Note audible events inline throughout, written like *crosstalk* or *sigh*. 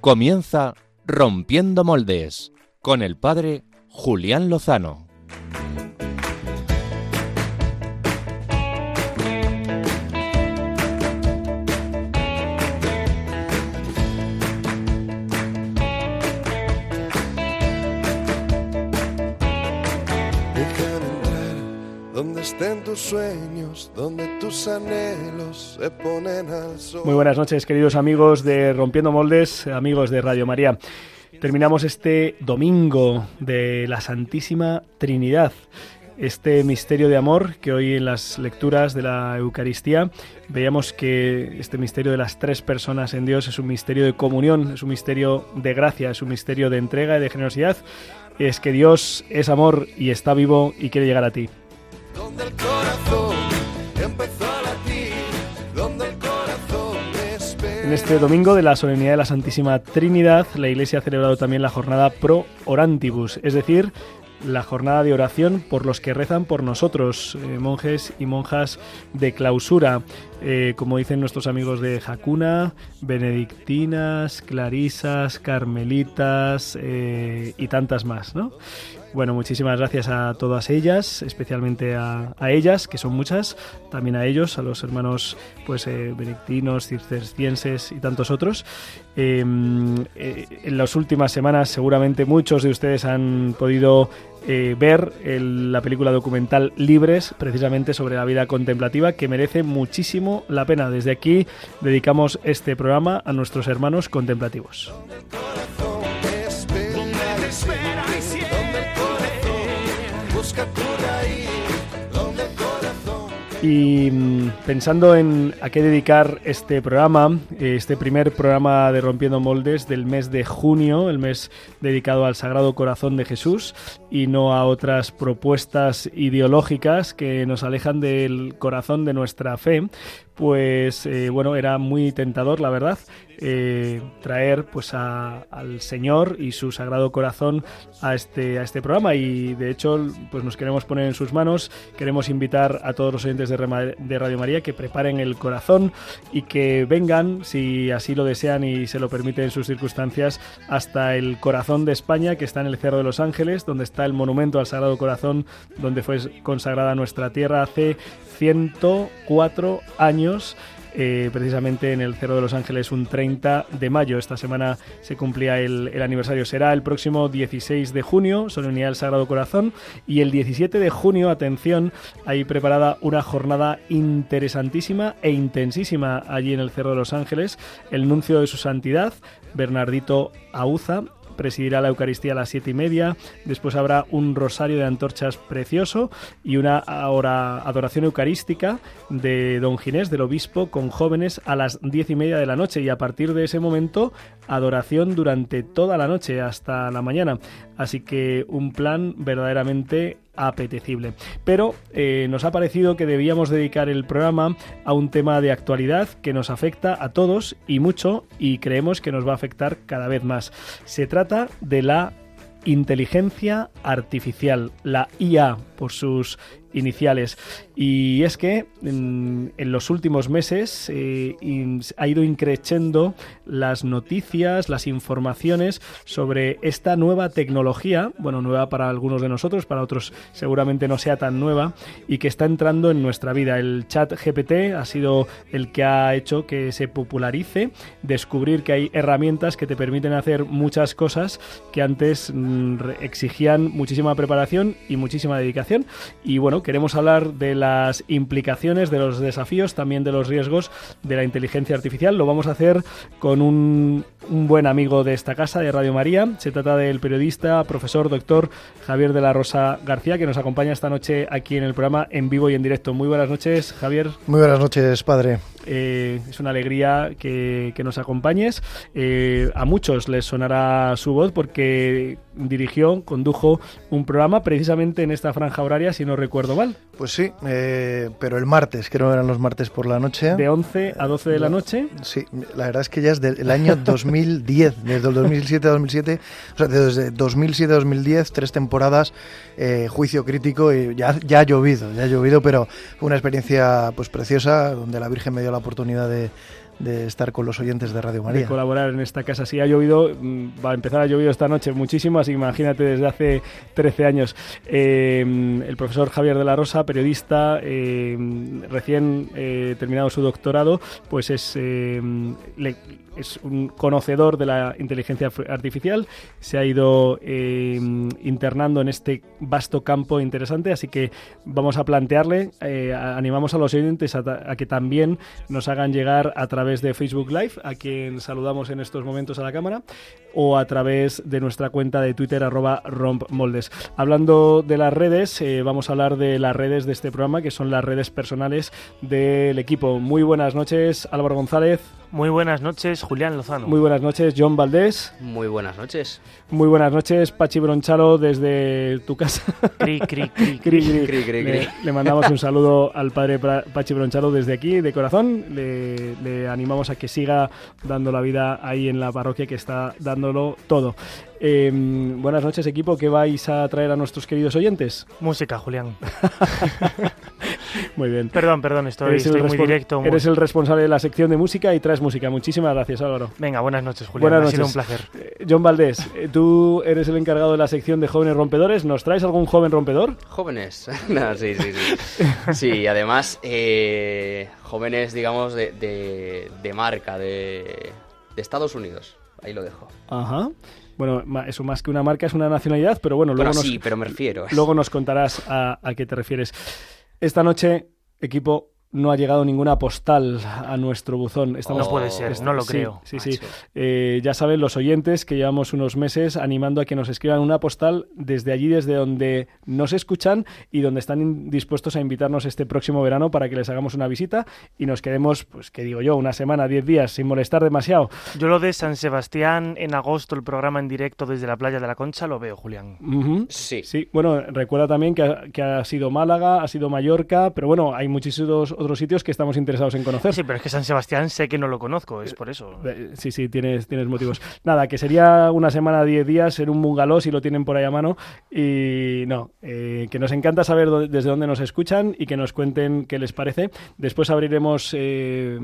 Comienza Rompiendo Moldes con el padre Julián Lozano. donde estén tus sueños, donde tus anhelos se ponen al sol. Muy buenas noches, queridos amigos de Rompiendo Moldes, amigos de Radio María. Terminamos este domingo de la Santísima Trinidad, este misterio de amor que hoy en las lecturas de la Eucaristía veíamos que este misterio de las tres personas en Dios es un misterio de comunión, es un misterio de gracia, es un misterio de entrega y de generosidad. Es que Dios es amor y está vivo y quiere llegar a ti. Donde el corazón En este domingo de la solemnidad de la Santísima Trinidad, la Iglesia ha celebrado también la jornada Pro Orantibus, es decir, la jornada de oración por los que rezan por nosotros, eh, monjes y monjas de clausura, eh, como dicen nuestros amigos de Jacuna, benedictinas, clarisas, carmelitas eh, y tantas más, ¿no? Bueno, muchísimas gracias a todas ellas, especialmente a, ellas, que son muchas, también a ellos, a los hermanos pues eh, benedictinos, cistercienses y tantos otros. Eh, eh, en las últimas semanas seguramente muchos de ustedes han podido eh, ver la película documental Libres, precisamente sobre la vida contemplativa, que merece muchísimo la pena. Desde aquí dedicamos este programa a nuestros hermanos contemplativos. Y mm, pensando en a qué dedicar este programa, eh, este primer programa de Rompiendo Moldes del mes de junio, el mes dedicado al Sagrado Corazón de Jesús y no a otras propuestas ideológicas que nos alejan del corazón de nuestra fe, pues eh, bueno, era muy tentador, la verdad, eh, traer pues a- al Señor y su Sagrado Corazón a este, a este programa. Y de hecho pues nos queremos poner en sus manos, queremos invitar a todos los oyentes de, de Radio María que preparen el corazón y que vengan, si así lo desean y se lo permiten sus circunstancias, hasta el corazón de España que está en el Cerro de los Ángeles, donde está el monumento al Sagrado Corazón, donde fue consagrada nuestra tierra hace 104 años. eh, precisamente en el Cerro de los Ángeles un 30 de mayo. Esta semana se cumplía el, el aniversario. Será el próximo 16 de junio, solemnidad del Sagrado Corazón. Y el 17 de junio, atención, hay preparada una jornada interesantísima e intensísima allí en el Cerro de los Ángeles. El nuncio de su santidad, Bernardito Auza, presidirá la Eucaristía a las siete y media. Después habrá un rosario de antorchas precioso y una adoración eucarística de Don Ginés, del obispo, con jóvenes a las diez y media de la noche. Y a partir de ese momento, adoración durante toda la noche hasta la mañana. Así que un plan verdaderamente apetecible. Pero eh, nos ha parecido que debíamos dedicar el programa a un tema de actualidad que nos afecta a todos y mucho y creemos que nos va a afectar cada vez más. Se trata de la inteligencia artificial, la IA por sus iniciales. Y es que en, en los últimos meses eh, ha ido increciendo las noticias, las informaciones sobre esta nueva tecnología, bueno, nueva para algunos de nosotros, para otros seguramente no sea tan nueva, y que está entrando en nuestra vida. El chat GPT ha sido el que ha hecho que se popularice, descubrir que hay herramientas que te permiten hacer muchas cosas que antes mm, exigían muchísima preparación y muchísima dedicación. Y bueno, queremos hablar de las implicaciones, de los desafíos, también de los riesgos de la inteligencia artificial. Lo vamos a hacer con un, un buen amigo de esta casa, de Radio María. Se trata del periodista, profesor, doctor Javier de la Rosa García, que nos acompaña esta noche aquí en el programa en vivo y en directo. Muy buenas noches, Javier. Muy buenas noches, padre. Eh, es una alegría que, que nos acompañes. Eh, a muchos les sonará su voz porque dirigió, condujo un programa precisamente en esta franja horaria, si no recuerdo mal, Pues sí, eh, pero el martes, creo que eran los martes por la noche. de 11 a 12 de la noche. Sí, la verdad es que ya es del año 2010, *laughs* desde el 2007 a 2007, o sea, desde 2007 a 2010, tres temporadas, eh, juicio crítico y ya, ya ha llovido, ya ha llovido, pero fue una experiencia pues preciosa donde la Virgen me dio la oportunidad de, de estar con los oyentes de Radio de María. colaborar en esta casa. Sí, ha llovido, mm, va a empezar a llover esta noche muchísimo, así que imagínate desde hace 13 años. Eh, el profesor Javier de la Rosa, periodista, eh, recién eh, terminado su doctorado, pues es, le- es un conocedor de la inteligencia artificial, se ha ido eh, internando en este vasto campo interesante, así que vamos a plantearle, eh, animamos a los oyentes a que también nos hagan llegar a través de Facebook Live, a quien saludamos en estos momentos a la cámara, o a través de nuestra cuenta de Twitter, arroba rompmoldes. Hablando de las redes, eh, vamos a hablar de las redes de este programa, que son las redes personales del equipo. Muy buenas noches, Álvaro González. Muy buenas noches, Julián Lozano. Muy buenas noches, John Valdés. Muy buenas noches. Muy buenas noches, Pachi Bronchalo, desde tu casa. Cri, cri, cri, *laughs* Cri, cri. Cri, cri, Le, cri. le mandamos un saludo al padre Pachi Bronchalo desde aquí, de corazón. Le, le animamos a que siga dando la vida ahí en la parroquia, que está dándolo todo. Eh, buenas noches, equipo. ¿Qué vais a traer a nuestros queridos oyentes? Música, Julián. *laughs* Muy bien. Perdón, perdón, estoy, muy directo. muy- Eres el responsable de la sección de música y traes música. Muchísimas gracias, Álvaro. Venga, buenas noches, Julián. Buenas ha sido un noches. placer. Eh, John Valdés, eh, tú eres el encargado de la sección de jóvenes rompedores. ¿Nos traes algún joven rompedor? Jóvenes. *laughs* No, sí, sí, sí. Sí, además, eh, jóvenes, digamos, de, de, de marca, de, de Estados Unidos. Ahí lo dejo. Ajá. Bueno, eso más que una marca es una nacionalidad, pero bueno, luego, Bueno, nos, sí, pero me refiero. luego nos contarás a, a qué te refieres. Esta noche, equipo, no ha llegado ninguna postal a nuestro buzón. Estamos- No puede ser, no lo creo. Sí, sí. Eh, ya saben los oyentes que llevamos unos meses animando a que nos escriban una postal desde allí, desde donde nos escuchan y donde están dispuestos a invitarnos este próximo verano para que les hagamos una visita y nos quedemos, pues, que digo yo, una semana, diez días, sin molestar demasiado. Yo lo de San Sebastián en agosto, el programa en directo desde la playa de la Concha, lo veo, Julián. Sí. Sí, bueno, recuerda también que ha, que ha sido Málaga, ha sido Mallorca, pero bueno, hay muchísimos otros sitios que estamos interesados en conocer. Sí, pero es que San Sebastián sé que no lo conozco, es por eso. Eh, Sí, sí, tienes, tienes motivos. Nada, que sería una semana, 10 días en un bungalow si lo tienen por ahí a mano. Y no, eh, que nos encanta saber desde dónde nos escuchan y que nos cuenten qué les parece. Después abriremos eh,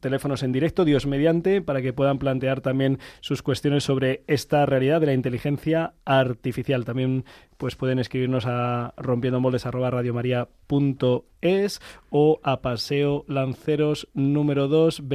teléfonos en directo, Dios mediante, para que puedan plantear también sus cuestiones sobre esta realidad de la inteligencia artificial. También pues pueden escribirnos a rompiendomoldes@radiomaria.es o a Paseo Lanceros número 2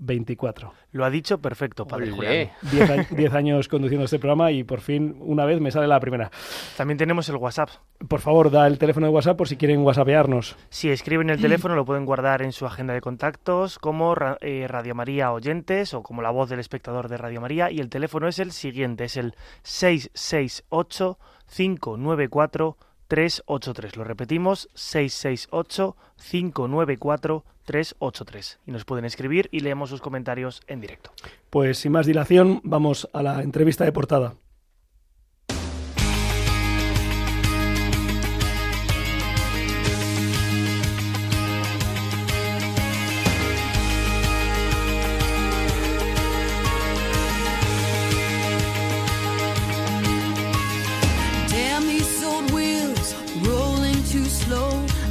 28024. Lo ha dicho perfecto, padre. Julián. Diez, *laughs* diez años conduciendo este programa y por fin una vez me sale la primera. También tenemos el WhatsApp. Por favor, da el teléfono de WhatsApp por si quieren whatsappearnos. Si escriben el teléfono lo pueden guardar en su agenda de contactos como eh, Radio María Oyentes o como la voz del espectador de Radio María y el teléfono es el siguiente, es el 668 594 383. Lo repetimos, 668 594 383. Y nos pueden escribir y leemos sus comentarios en directo. Pues sin más dilación, vamos a la entrevista de portada.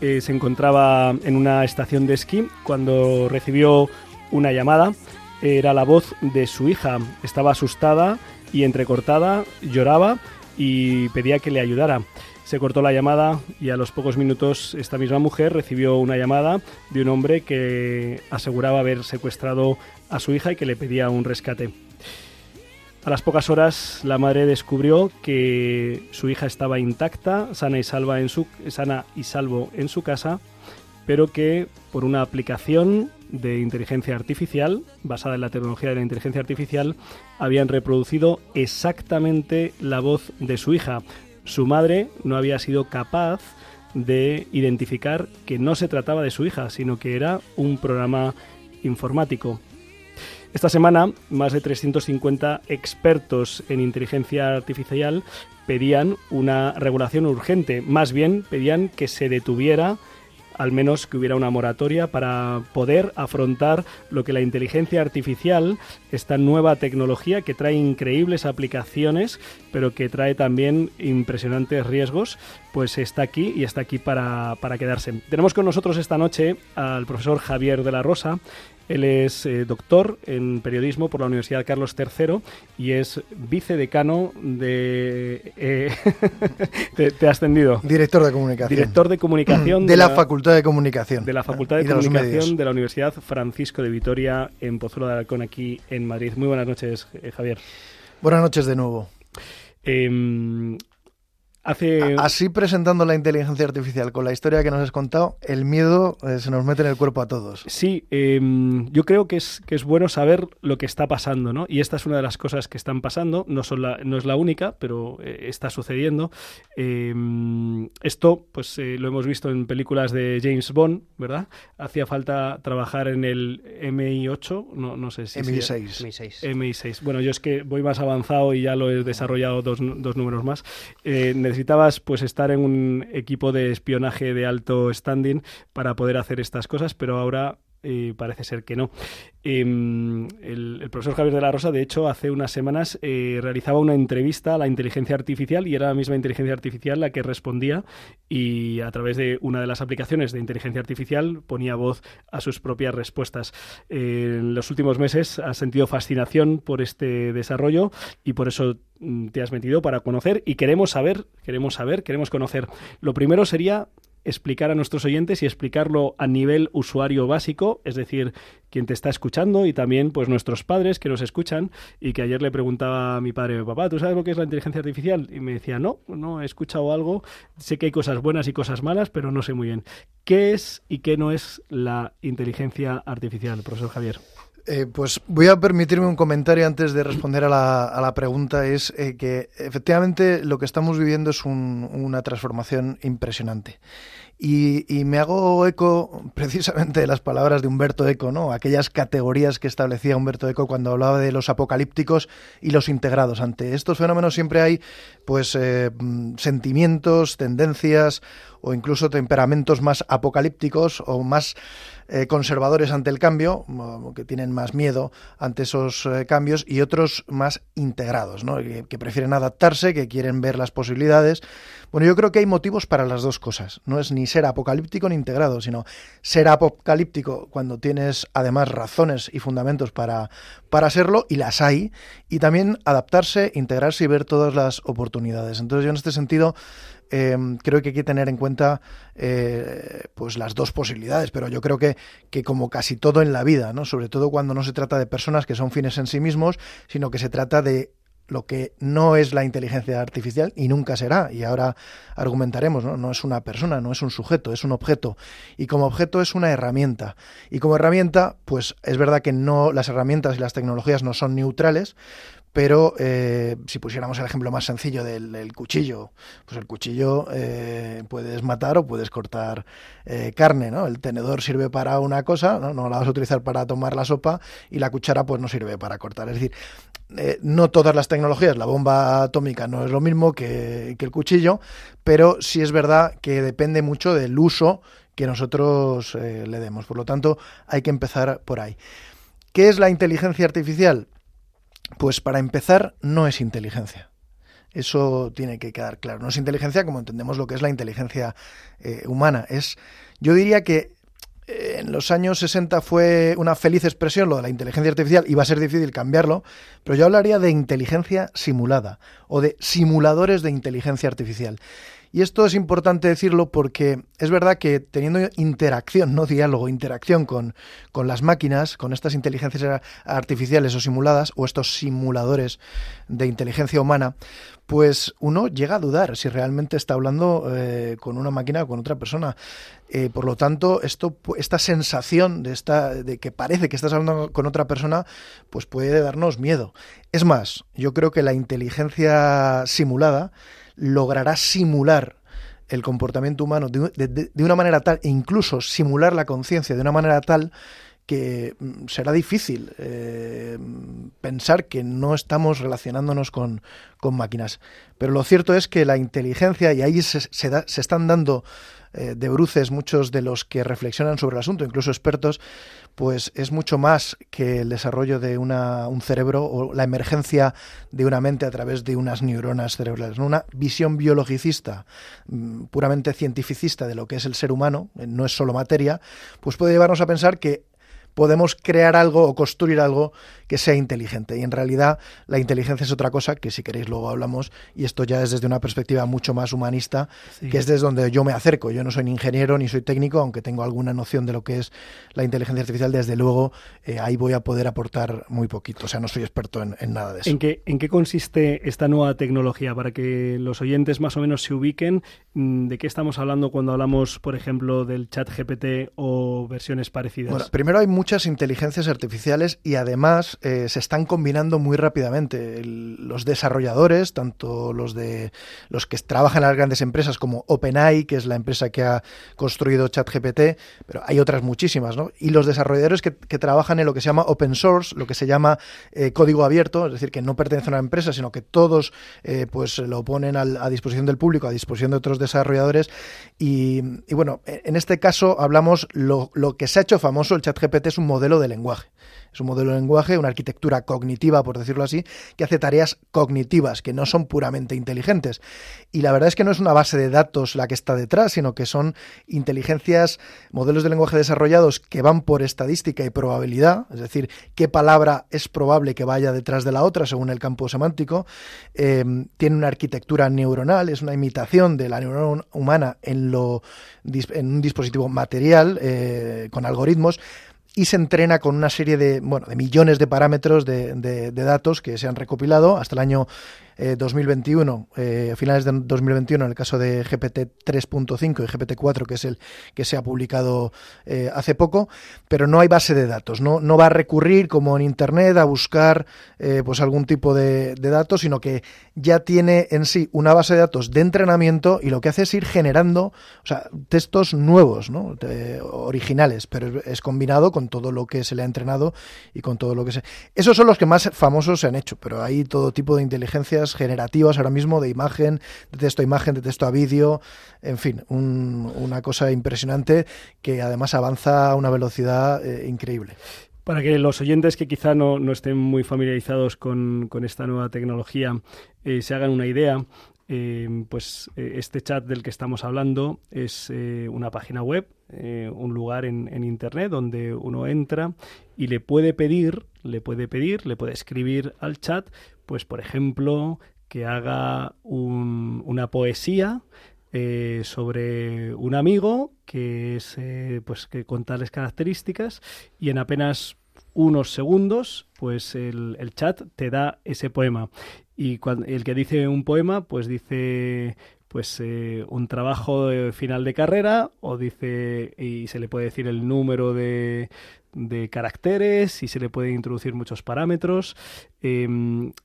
eh, se encontraba en una estación de esquí cuando recibió una llamada. Era la voz de su hija. Estaba asustada y entrecortada, lloraba y pedía que le ayudara. Se cortó la llamada y a los pocos minutos esta misma mujer recibió una llamada de un hombre que aseguraba haber secuestrado a su hija y que le pedía un rescate. A las pocas horas la madre descubrió que su hija estaba intacta, sana y salva en su sana y salvo en su casa, pero que por una aplicación de inteligencia artificial basada en la tecnología de la inteligencia artificial habían reproducido exactamente la voz de su hija. Su madre no había sido capaz de identificar que no se trataba de su hija, sino que era un programa informático. Esta semana, más de 350 expertos en inteligencia artificial pedían una regulación urgente. Más bien, pedían que se detuviera al menos que hubiera una moratoria para poder afrontar lo que la inteligencia artificial, esta nueva tecnología que trae increíbles aplicaciones, pero que trae también impresionantes riesgos, pues está aquí y está aquí para, para quedarse. Tenemos con nosotros esta noche al profesor Javier de la Rosa. Él es eh, doctor en periodismo por la Universidad Carlos III y es vicedecano de... eh, *laughs* te, te ha ascendido. Director de comunicación. Director de comunicación *clears throat* de, la, Facultad de Comunicación. de la Facultad de Comunicación de la Universidad Francisco de Vitoria en Pozuelo de Alarcón, aquí en Madrid. Muy buenas noches, eh, Javier. Buenas noches de nuevo. Hace... Así presentando la inteligencia artificial con la historia que nos has contado, el miedo eh, se nos mete en el cuerpo a todos. Sí, em, yo creo que es, que es bueno saber lo que está pasando, ¿no? Y esta es una de las cosas que están pasando, no, son la- no es la única, pero eh, está sucediendo. Em, esto, pues eh, lo hemos visto en películas de James Bond, ¿verdad? Hacía falta trabajar en el MI8, no, no sé si... si- MI6. Mi seis. MI6. Bueno, yo es que voy más avanzado y ya lo he desarrollado dos, dos números más. Necesitabas pues estar en un equipo de espionaje de alto standing para poder hacer estas cosas, pero ahora parece ser que no. Em, el, profesor Javier de la Rosa, de hecho, hace unas semanas eh, realizaba una entrevista a la inteligencia artificial y era la misma inteligencia artificial la que respondía y a través de una de las aplicaciones de inteligencia artificial ponía voz a sus propias respuestas. En los últimos meses has sentido fascinación por este desarrollo y por eso mm, te has metido para conocer y queremos saber, queremos saber, queremos conocer. Lo primero sería explicar a nuestros oyentes y explicarlo a nivel usuario básico, es decir, quien te está escuchando y también pues nuestros padres que nos escuchan y que ayer le preguntaba a mi padre, papá, ¿tú sabes lo que es la inteligencia artificial? Y me decía, no, no, he escuchado algo, sé que hay cosas buenas y cosas malas, pero no sé muy bien. ¿Qué es y qué no es la inteligencia artificial, profesor Javier? Eh, pues voy a permitirme un comentario antes de responder a la, a la pregunta. Es eh, que efectivamente lo que estamos viviendo es un- una transformación impresionante. Y, me hago eco precisamente de las palabras de Humberto Eco, ¿no? Aquellas categorías que establecía Humberto Eco cuando hablaba de los apocalípticos y los integrados. Ante estos fenómenos siempre hay, pues, eh, sentimientos, tendencias o incluso temperamentos más apocalípticos o más eh, conservadores ante el cambio, o que tienen más miedo ante esos eh, cambios, y otros más integrados, ¿no? que, que prefieren adaptarse, que quieren ver las posibilidades. Bueno, yo creo que hay motivos para las dos cosas. No es ni ser apocalíptico ni integrado, sino ser apocalíptico cuando tienes además razones y fundamentos para, para serlo, y las hay, y también adaptarse, integrarse y ver todas las oportunidades. Entonces yo en este sentido eh, creo que hay que tener en cuenta eh, pues las dos posibilidades, pero yo creo que, que como casi todo en la vida, ¿no? sobre todo cuando no se trata de personas que son fines en sí mismos, sino que se trata de lo que no es la inteligencia artificial y nunca será, y ahora argumentaremos, ¿no? no es una persona, no es un sujeto, es un objeto, y como objeto es una herramienta, y como herramienta, pues es verdad que no las herramientas y las tecnologías no son neutrales, pero eh, si pusiéramos el ejemplo más sencillo del, cuchillo, pues el cuchillo eh, puedes matar o puedes cortar eh, carne, ¿no? El tenedor sirve para una cosa, ¿no? no la vas a utilizar para tomar la sopa y la cuchara pues no sirve para cortar. Es decir, no todas las tecnologías, la bomba atómica no es lo mismo que, el cuchillo, pero sí es verdad que depende mucho del uso que nosotros le demos. Por lo tanto, hay que empezar por ahí. ¿Qué es la inteligencia artificial? Pues para empezar, no es inteligencia. Eso tiene que quedar claro. No es inteligencia como entendemos lo que es la inteligencia eh, humana. Es, yo diría que eh, en los años 60 fue una feliz expresión lo de la inteligencia artificial y va a ser difícil cambiarlo, pero yo hablaría de inteligencia simulada o de simuladores de inteligencia artificial. Y esto es importante decirlo porque es verdad que teniendo interacción, no diálogo, interacción con, con las máquinas, con estas inteligencias artificiales o simuladas, o estos simuladores de inteligencia humana, pues uno llega a dudar si realmente está hablando eh, con una máquina o con otra persona. Eh, por lo tanto, esto, esta sensación de, esta, de que parece que estás hablando con otra persona, pues puede darnos miedo. Es más, yo creo que la inteligencia simulada logrará simular el comportamiento humano de, de, una manera tal, e incluso simular la conciencia de una manera tal, que mm, será difícil eh, pensar que no estamos relacionándonos con, con máquinas. Pero lo cierto es que la inteligencia, y ahí se, se da- se están dando eh, de bruces muchos de los que reflexionan sobre el asunto, incluso expertos, pues es mucho más que el desarrollo de una, un cerebro o la emergencia de una mente a través de unas neuronas cerebrales. Una visión biologicista, mm, puramente cientificista de lo que es el ser humano, eh, no es solo materia, pues puede llevarnos a pensar que podemos crear algo o construir algo que sea inteligente. Y en realidad la inteligencia es otra cosa que si queréis luego hablamos y esto ya es desde una perspectiva mucho más humanista, Sí. que es desde donde yo me acerco. Yo no soy ni ingeniero ni soy técnico, aunque tengo alguna noción de lo que es la inteligencia artificial, desde luego eh, ahí voy a poder aportar muy poquito. O sea, no soy experto en, en nada de eso. ¿En qué, ¿En qué consiste esta nueva tecnología? Para que los oyentes más o menos se ubiquen, mm, ¿de qué estamos hablando cuando hablamos, por ejemplo, del chat GPT o versiones parecidas? Bueno, primero hay muchas inteligencias artificiales y además eh, se están combinando muy rápidamente. Los desarrolladores, tanto los de los que trabajan en las grandes empresas como OpenAI, que es la empresa que ha construido ChatGPT, pero hay otras muchísimas, ¿no? Y los desarrolladores que, que trabajan en lo que se llama open source, lo que se llama eh, código abierto, es decir, que no pertenece a una empresa, sino que todos eh, pues lo ponen al- a disposición del público, a disposición de otros desarrolladores. Y, y bueno, en este caso hablamos lo, lo que se ha hecho famoso, el ChatGPT es un modelo de lenguaje. Es un modelo de lenguaje, una arquitectura cognitiva, por decirlo así, que hace tareas cognitivas, que no son puramente inteligentes. Y la verdad es que no es una base de datos la que está detrás, sino que son inteligencias, modelos de lenguaje desarrollados que van por estadística y probabilidad, es decir, qué palabra es probable que vaya detrás de la otra según el campo semántico. Eh, tiene una arquitectura neuronal, es una imitación de la neurona humana en, lo, en un dispositivo material eh, con algoritmos y se entrena con una serie de, bueno, de millones de parámetros de, de- de datos que se han recopilado hasta el año eh, 2021, eh, a finales de 2021, en el caso de GPT 3.5 y GPT 4, que es el que se ha publicado eh, hace poco, pero no hay base de datos, no, va a recurrir como en Internet a buscar eh, pues algún tipo de, datos, sino que ya tiene en sí una base de datos de entrenamiento y lo que hace es ir generando o sea, textos nuevos. De- originales, pero es combinado con todo lo que se le ha entrenado y con todo lo que se... Esos son los que más famosos se han hecho, pero hay todo tipo de inteligencias generativas ahora mismo, de imagen, de texto a imagen, de texto a vídeo, en fin, un- una cosa impresionante que además avanza a una velocidad eh, increíble. Para que los oyentes que quizá no, no estén muy familiarizados con, esta nueva tecnología eh, se hagan una idea, eh, pues este chat del que estamos hablando es una página web, un lugar en, en Internet donde uno entra y le puede pedir, le puede pedir, le puede escribir al chat, pues por ejemplo, que haga un- una poesía eh, sobre un amigo que es eh, pues que con tales características y en apenas unos segundos pues el, el chat te da ese poema. Y cuando, el que dice un poema pues dice pues eh, un trabajo de final de carrera o dice y se le puede decir el número de, de caracteres y se le pueden introducir muchos parámetros Eh,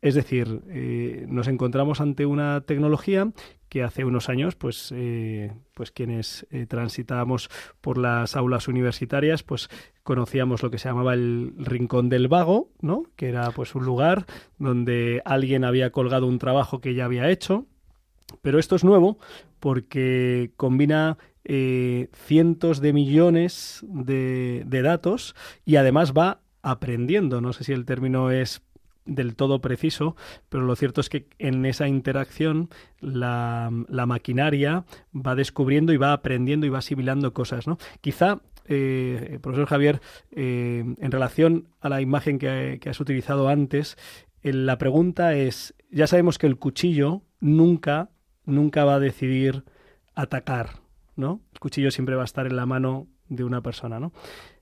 es decir eh, nos encontramos ante una tecnología que hace unos años, pues, eh, pues quienes transitábamos por las aulas universitarias, pues conocíamos lo que se llamaba el rincón del vago, ¿no? Que era pues un lugar donde alguien había colgado un trabajo que ya había hecho. Pero esto es nuevo porque combina eh, cientos de millones de, de datos y además va aprendiendo. No sé si el término es del todo preciso, pero lo cierto es que en esa interacción la, maquinaria va descubriendo y va aprendiendo y va asimilando cosas, ¿no? Quizá, eh, profesor Javier, eh, en relación a la imagen que, que has utilizado antes, eh, la pregunta es, ya sabemos que el cuchillo nunca, nunca va a decidir atacar, ¿no? El cuchillo siempre va a estar en la mano de una persona, ¿no?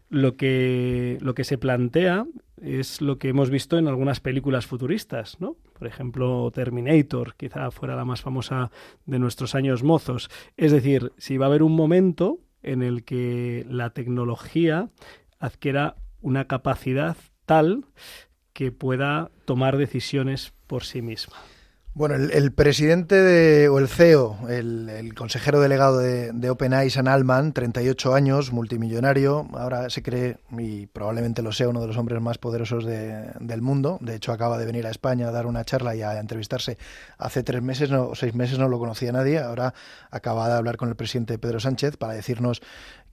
Lo que, lo que se plantea es lo que hemos visto en algunas películas futuristas, ¿no? Por ejemplo, Terminator, quizá fuera la más famosa de nuestros años mozos. Es decir, si va a haber un momento en el que la tecnología adquiera una capacidad tal que pueda tomar decisiones por sí misma. Bueno, el, presidente de, o el CEO, el, consejero delegado de, de OpenAI, Sam Altman, 38 años, multimillonario, ahora se cree, y probablemente lo sea, uno de los hombres más poderosos de- del mundo. De hecho, acaba de venir a España a dar una charla y a entrevistarse. Hace tres meses no, o seis meses no lo conocía nadie. Ahora acaba de hablar con el presidente Pedro Sánchez para decirnos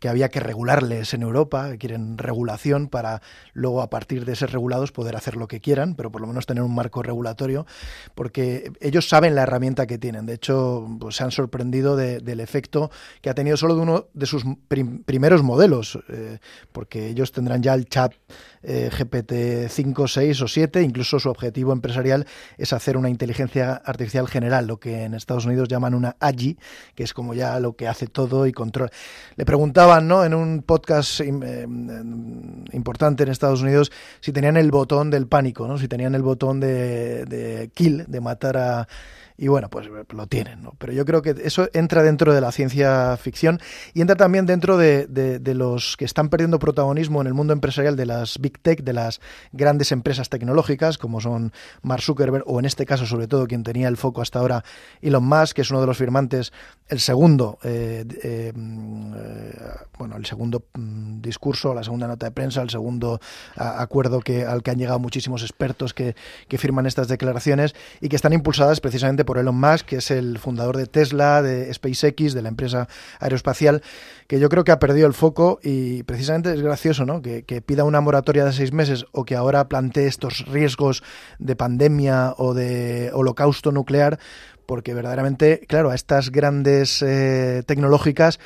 que había que regularles en Europa, que quieren regulación para luego a partir de ser regulados poder hacer lo que quieran, pero por lo menos tener un marco regulatorio, porque ellos saben la herramienta que tienen. De hecho, pues, se han sorprendido de- del efecto que ha tenido solo de uno de sus prim- primeros modelos, eh, porque ellos tendrán ya el chat eh, GPT 5, 6 o 7, incluso su objetivo empresarial es hacer una inteligencia artificial general, lo que en Estados Unidos llaman una AGI, que es como ya lo que hace todo y controla. Le preguntaban, ¿no? En un podcast eh, em, importante en Estados Unidos si tenían el botón del pánico, ¿no? Si tenían el botón de, de kill, de matar a y bueno, pues lo tienen, ¿no? Pero yo creo que eso entra dentro de la ciencia ficción y entra también dentro de, de- los que están perdiendo protagonismo en el mundo empresarial de las big tech, de las grandes empresas tecnológicas, como son Mark Zuckerberg, o en este caso, sobre todo, quien tenía el foco hasta ahora, Elon Musk, que es uno de los firmantes, el segundo, eh, eh, mm, eh, bueno, el segundo mm, discurso, la segunda nota de prensa, el segundo acuerdo que, al que han llegado muchísimos expertos que, que firman estas declaraciones y que están impulsadas precisamente por Elon Musk, que es el fundador de Tesla, de SpaceX, de la empresa aeroespacial, que yo creo que ha perdido el foco y precisamente es gracioso, ¿no? Que, pida una moratoria de seis meses o que ahora plantee estos riesgos de pandemia o de holocausto nuclear, porque verdaderamente, claro, a estas grandes eh, tecnológicas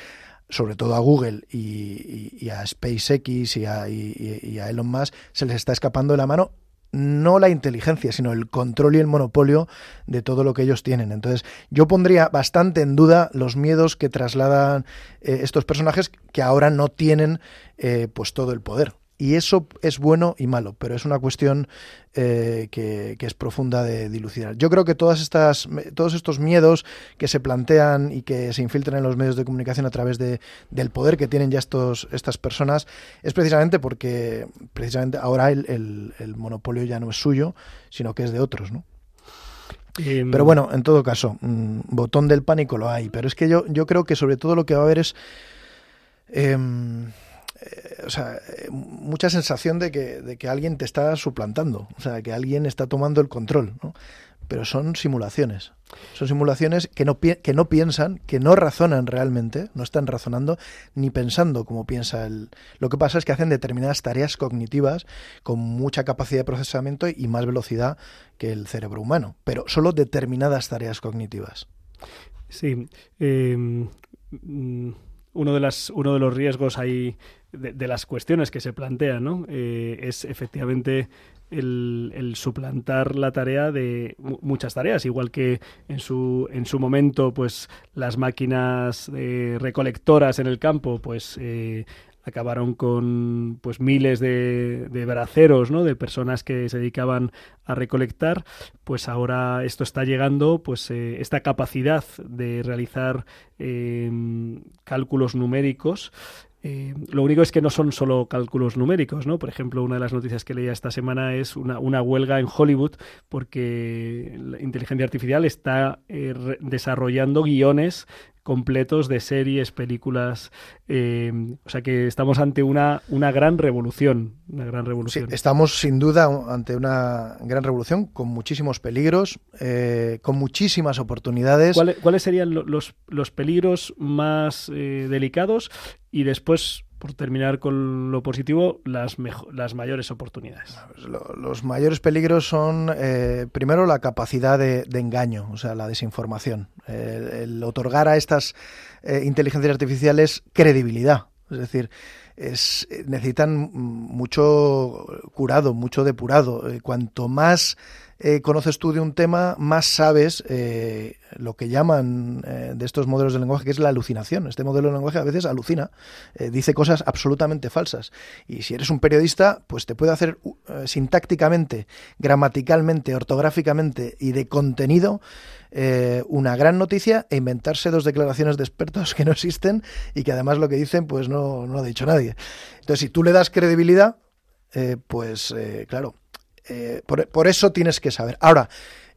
sobre todo a Google y, a SpaceX y a, y a Elon Musk, se les está escapando de la mano no la inteligencia, sino el control y el monopolio de todo lo que ellos tienen. Entonces, yo pondría bastante en duda los miedos que trasladan eh, estos personajes que ahora no tienen eh, pues todo el poder. Y eso es bueno y malo, pero es una cuestión eh, que, que es profunda de dilucidar. Yo creo que todas estas, todos estos miedos que se plantean y que se infiltran en los medios de comunicación a través de, del poder que tienen ya estos, estas personas es precisamente porque precisamente ahora el, el- el monopolio ya no es suyo, sino que es de otros, ¿no? Em, Pero bueno, en todo caso, mm, botón del pánico lo hay. Pero es que yo, yo creo que sobre todo lo que va a haber es em, o sea, mucha sensación de que, de que alguien te está suplantando, o sea, que alguien está tomando el control, ¿no? Pero son simulaciones. Son simulaciones que no, que no piensan, que no razonan realmente, no están razonando ni pensando como piensa el... Lo que pasa es que hacen determinadas tareas cognitivas con mucha capacidad de procesamiento y más velocidad que el cerebro humano, pero solo determinadas tareas cognitivas. Sí. eh, mm, uno, de las, uno de los riesgos ahí, de, las cuestiones que se plantean, ¿no? Eh, es efectivamente el, suplantar la tarea de mu- muchas tareas, igual que en su, en su momento, pues las máquinas eh, recolectoras en el campo, pues eh, acabaron con pues miles de, de braceros, ¿no? De personas que se dedicaban a recolectar, pues ahora esto está llegando, pues eh, esta capacidad de realizar eh, cálculos numéricos. Eh, lo único es que no son solo cálculos numéricos, ¿no? Por ejemplo, una de las noticias que leía esta semana es una, huelga en Hollywood porque la inteligencia artificial está eh, desarrollando guiones completos de series, películas. eh, o sea que estamos ante una, una gran revolución. Una gran Sí, revolución. estamos sin duda ante una gran revolución con muchísimos peligros, eh, con muchísimas oportunidades. ¿Cuáles, cuáles serían lo- los, los peligros más eh, delicados? Y después, por terminar con lo positivo, las, las mayores oportunidades. Lo- Los mayores peligros son, eh, primero, la capacidad de, engaño, o sea, la desinformación. El, el otorgar a estas eh, inteligencias artificiales credibilidad. Es decir, es, eh, necesitan mucho curado, mucho depurado. Eh, cuanto más eh, conoces tú de un tema, más sabes eh, lo que llaman eh, de estos modelos de lenguaje, que es la alucinación. Este modelo de lenguaje a veces alucina, dice cosas absolutamente falsas. Y si eres un periodista, pues te puede hacer sintácticamente, gramaticalmente, ortográficamente y de contenido una gran noticia e inventarse dos declaraciones de expertos *laughs* que no existen y que además lo que dicen pues no, no ha dicho nadie. Entonces, si tú le das credibilidad, pues claro, eh, por, por eso tienes que saber. Ahora,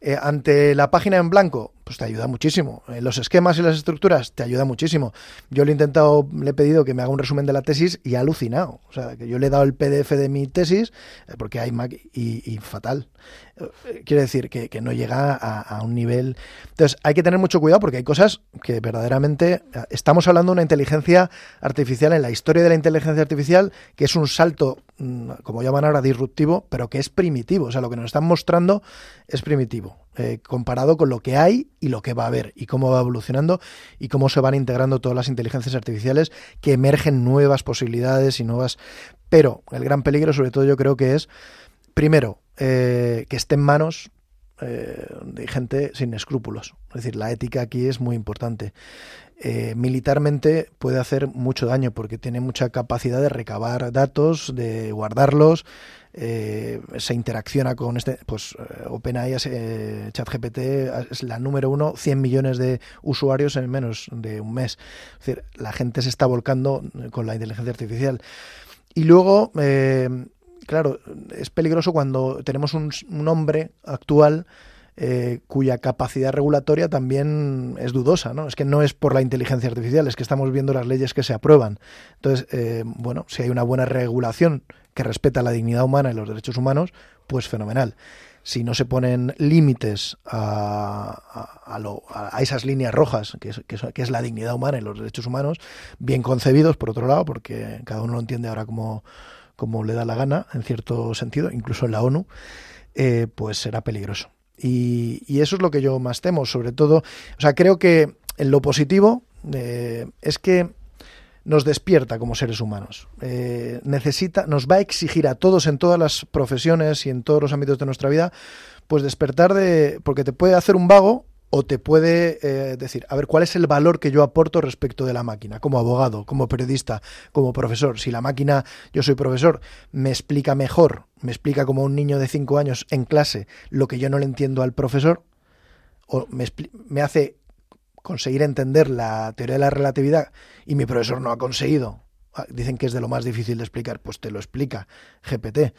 Eh, ante la página en blanco, pues te ayuda muchísimo. Eh, los esquemas y las estructuras te ayuda muchísimo. Yo le he intentado, le he pedido que me haga un resumen de la tesis y ha alucinado. O sea, que yo le he dado el PDF de mi tesis, eh, porque hay Mac y, fatal. Eh, Quiere decir que, que no llega a, un nivel. Entonces, hay que tener mucho cuidado porque hay cosas que verdaderamente. Estamos hablando de una inteligencia artificial en la historia de la inteligencia artificial, que es un salto, mm, como llaman ahora, disruptivo, pero que es primitivo. O sea, lo que nos están mostrando es primitivo, eh, comparado con lo que hay y lo que va a haber, y cómo va evolucionando y cómo se van integrando todas las inteligencias artificiales, que emergen nuevas posibilidades y nuevas. Pero el gran peligro, sobre todo, yo creo que es, primero, eh, que esté en manos eh, de gente sin escrúpulos. Es decir, la ética aquí es muy importante. Eh, militarmente puede hacer mucho daño porque tiene mucha capacidad de recabar datos, de guardarlos, eh, se interacciona con este, pues eh, OpenAI, eh, ChatGPT es la número uno, 100 millones de usuarios en menos de un mes. Es decir, la gente se está volcando con la inteligencia artificial. Y luego, claro, es peligroso cuando tenemos un, un hombre actual cuya capacidad regulatoria también es dudosa, ¿no? Es que no es por la inteligencia artificial, es que estamos viendo las leyes que se aprueban. Entonces, eh, bueno, si hay una buena regulación que respeta la dignidad humana y los derechos humanos, pues fenomenal. Si no se ponen límites a, a- lo- a- esas líneas rojas, que es, que es- la dignidad humana y los derechos humanos, bien concebidos, por otro lado, porque cada uno lo entiende ahora como, como le da la gana, en cierto sentido, incluso en la ONU, eh, pues será peligroso. Y, y eso es lo que yo más temo, sobre todo, o sea, creo que en lo positivo eh, es que nos despierta como seres humanos. Eh, necesita, nos va a exigir a todos en todas las profesiones y en todos los ámbitos de nuestra vida, pues despertar de, porque te puede hacer un vago o te puede eh, decir, a ver, ¿cuál es el valor que yo aporto respecto de la máquina? Como abogado, como periodista, como profesor. Si la máquina, yo soy profesor, me explica mejor, me explica como un niño de 5 años en clase lo que yo no le entiendo al profesor, o me, me hace conseguir entender la teoría de la relatividad y mi profesor no ha conseguido. Ah, Dicen que es de lo más difícil de explicar, pues te lo explica GPT.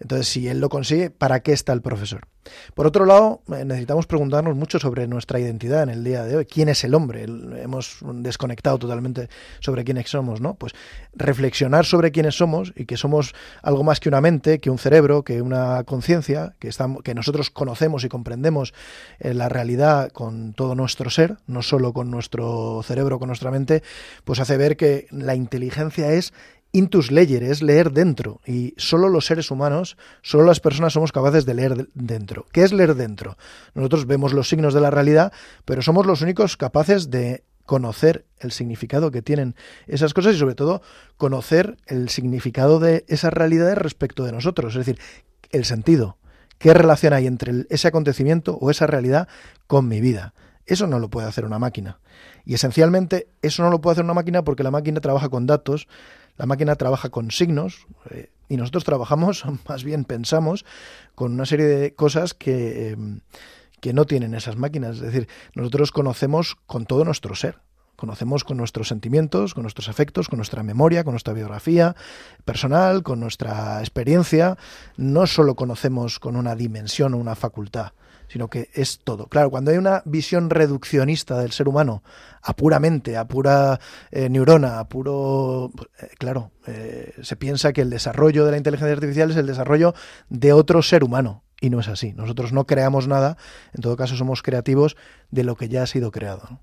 Entonces, si él lo consigue, ¿para qué está el profesor? Por otro lado, eh, necesitamos preguntarnos mucho sobre nuestra identidad en el día de hoy. ¿Quién es el hombre? Hemos desconectado totalmente sobre quiénes somos, ¿no? Pues reflexionar sobre quiénes somos y que somos algo más que una mente, que un cerebro, que una conciencia, que, estamos- que nosotros conocemos y comprendemos eh, la realidad con todo nuestro ser, no solo con nuestro cerebro, con nuestra mente, pues hace ver que la inteligencia es intus leyer, es leer dentro. Y solo los seres humanos, solo las personas somos capaces de leer de- dentro. ¿Qué es leer dentro? Nosotros vemos los signos de la realidad, pero somos los únicos capaces de conocer el significado que tienen esas cosas y sobre todo conocer el significado de esas realidades respecto de nosotros, es decir, el sentido. ¿Qué relación hay entre ese acontecimiento o esa realidad con mi vida? Eso no lo puede hacer una máquina. Y esencialmente eso no lo puede hacer una máquina porque la máquina trabaja con datos, la máquina trabaja con signos eh, y nosotros trabajamos, *laughs* más bien pensamos, con una serie de cosas que, eh, que no tienen esas máquinas. Es decir, nosotros conocemos con todo nuestro ser. Conocemos con nuestros sentimientos, con nuestros afectos, con nuestra memoria, con nuestra biografía personal, con nuestra experiencia. No solo conocemos con una dimensión o una facultad, sino que es todo. Claro, cuando hay una visión reduccionista del ser humano a pura mente, a pura eh, neurona, a puro... eh, claro, eh, se piensa que el desarrollo de la inteligencia artificial es el desarrollo de otro ser humano. Y no es así. Nosotros no creamos nada, en todo caso somos creativos de lo que ya ha sido creado.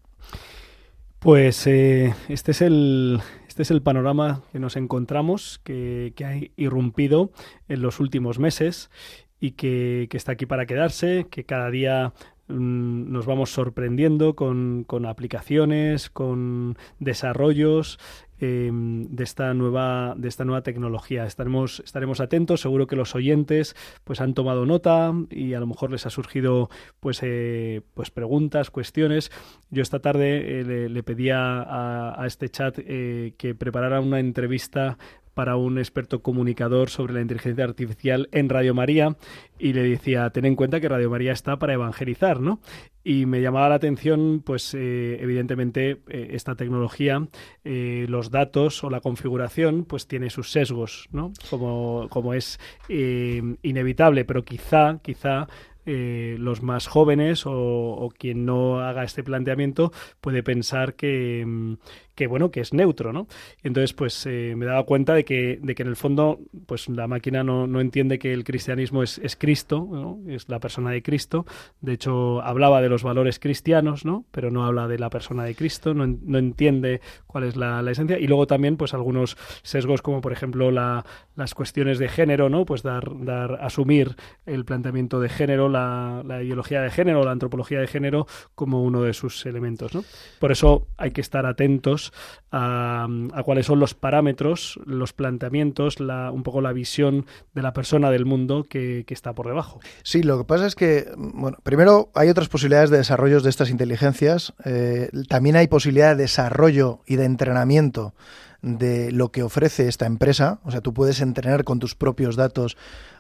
Pues este es el este es el panorama que nos encontramos, que, que ha irrumpido en los últimos meses y que, que está aquí para quedarse, que cada día mm, nos vamos sorprendiendo con, con aplicaciones, con desarrollos eh, de esta nueva de esta nueva tecnología. Estaremos estaremos atentos. Seguro que los oyentes pues han tomado nota y a lo mejor les ha surgido pues eh, pues preguntas, cuestiones. Yo esta tarde eh, le, pedía a, este chat eh, que preparara una entrevista para un experto comunicador sobre la inteligencia artificial en Radio María y le decía, ten en cuenta que Radio María está para evangelizar, ¿no? Y me llamaba la atención, pues evidentemente esta tecnología, los datos o la configuración, pues tiene sus sesgos, ¿no? Como, como es eh, inevitable, pero quizá, quizá eh, los más jóvenes o, quien no haga este planteamiento puede pensar que, mm, que bueno, que es neutro, ¿no? Entonces, pues eh, me daba cuenta de que, de que en el fondo, pues la máquina no, no entiende que el cristianismo es, es Cristo, es la persona de Cristo. De hecho, hablaba de los valores cristianos, ¿no? Pero no habla de la persona de Cristo, no, no entiende cuál es la, la esencia. Y luego también, pues algunos sesgos como, por ejemplo, la, las cuestiones de género, ¿no? Pues dar, dar, asumir el planteamiento de género, la, la ideología de género, la antropología de género como uno de sus elementos, ¿no? Por eso hay que estar atentos a, cuáles son los parámetros, los planteamientos, la, un poco la visión de la persona del mundo que, está por debajo. Sí, lo que pasa es que, bueno, primero hay otras posibilidades de desarrollo de estas inteligencias. eh, también hay posibilidad de desarrollo y de entrenamiento de lo que ofrece esta empresa. O sea, tú puedes entrenar con tus propios datos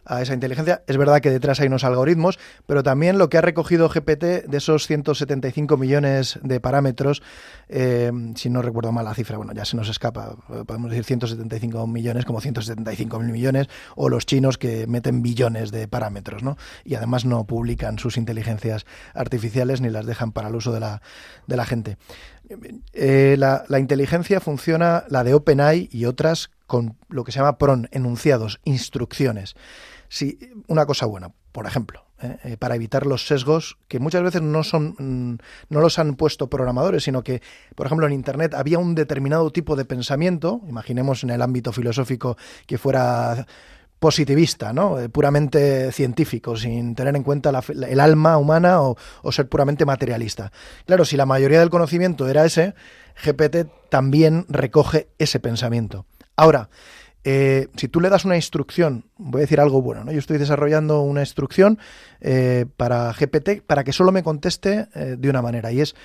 a esa inteligencia. Es verdad que detrás hay unos algoritmos, pero también lo que ha recogido GPT de esos 175 millones de parámetros, eh, si no recuerdo mal la cifra, bueno, ya se nos escapa, eh, podemos decir 175 millones como 175 mil millones, o los chinos que meten billones de parámetros, ¿no? Y además no publican sus inteligencias artificiales ni las dejan para el uso de la, de la gente. Eh, la, la inteligencia funciona, la de OpenAI y otras, con lo que se llama PRON, enunciados, instrucciones. Si, una cosa buena, por ejemplo, ¿eh? Eh, para evitar los sesgos que muchas veces no son mm, no los han puesto programadores, sino que, por ejemplo, en Internet había un determinado tipo de pensamiento, imaginemos en el ámbito filosófico que fuera positivista, ¿no? Eh, puramente científico, sin tener en cuenta la el alma humana o, ser puramente materialista. Claro, si la mayoría del conocimiento era ese, GPT también recoge ese pensamiento. Ahora, eh, si tú le das una instrucción, voy a decir algo bueno, ¿no? Yo estoy desarrollando una instrucción eh, para GPT para que solo me conteste de una manera y es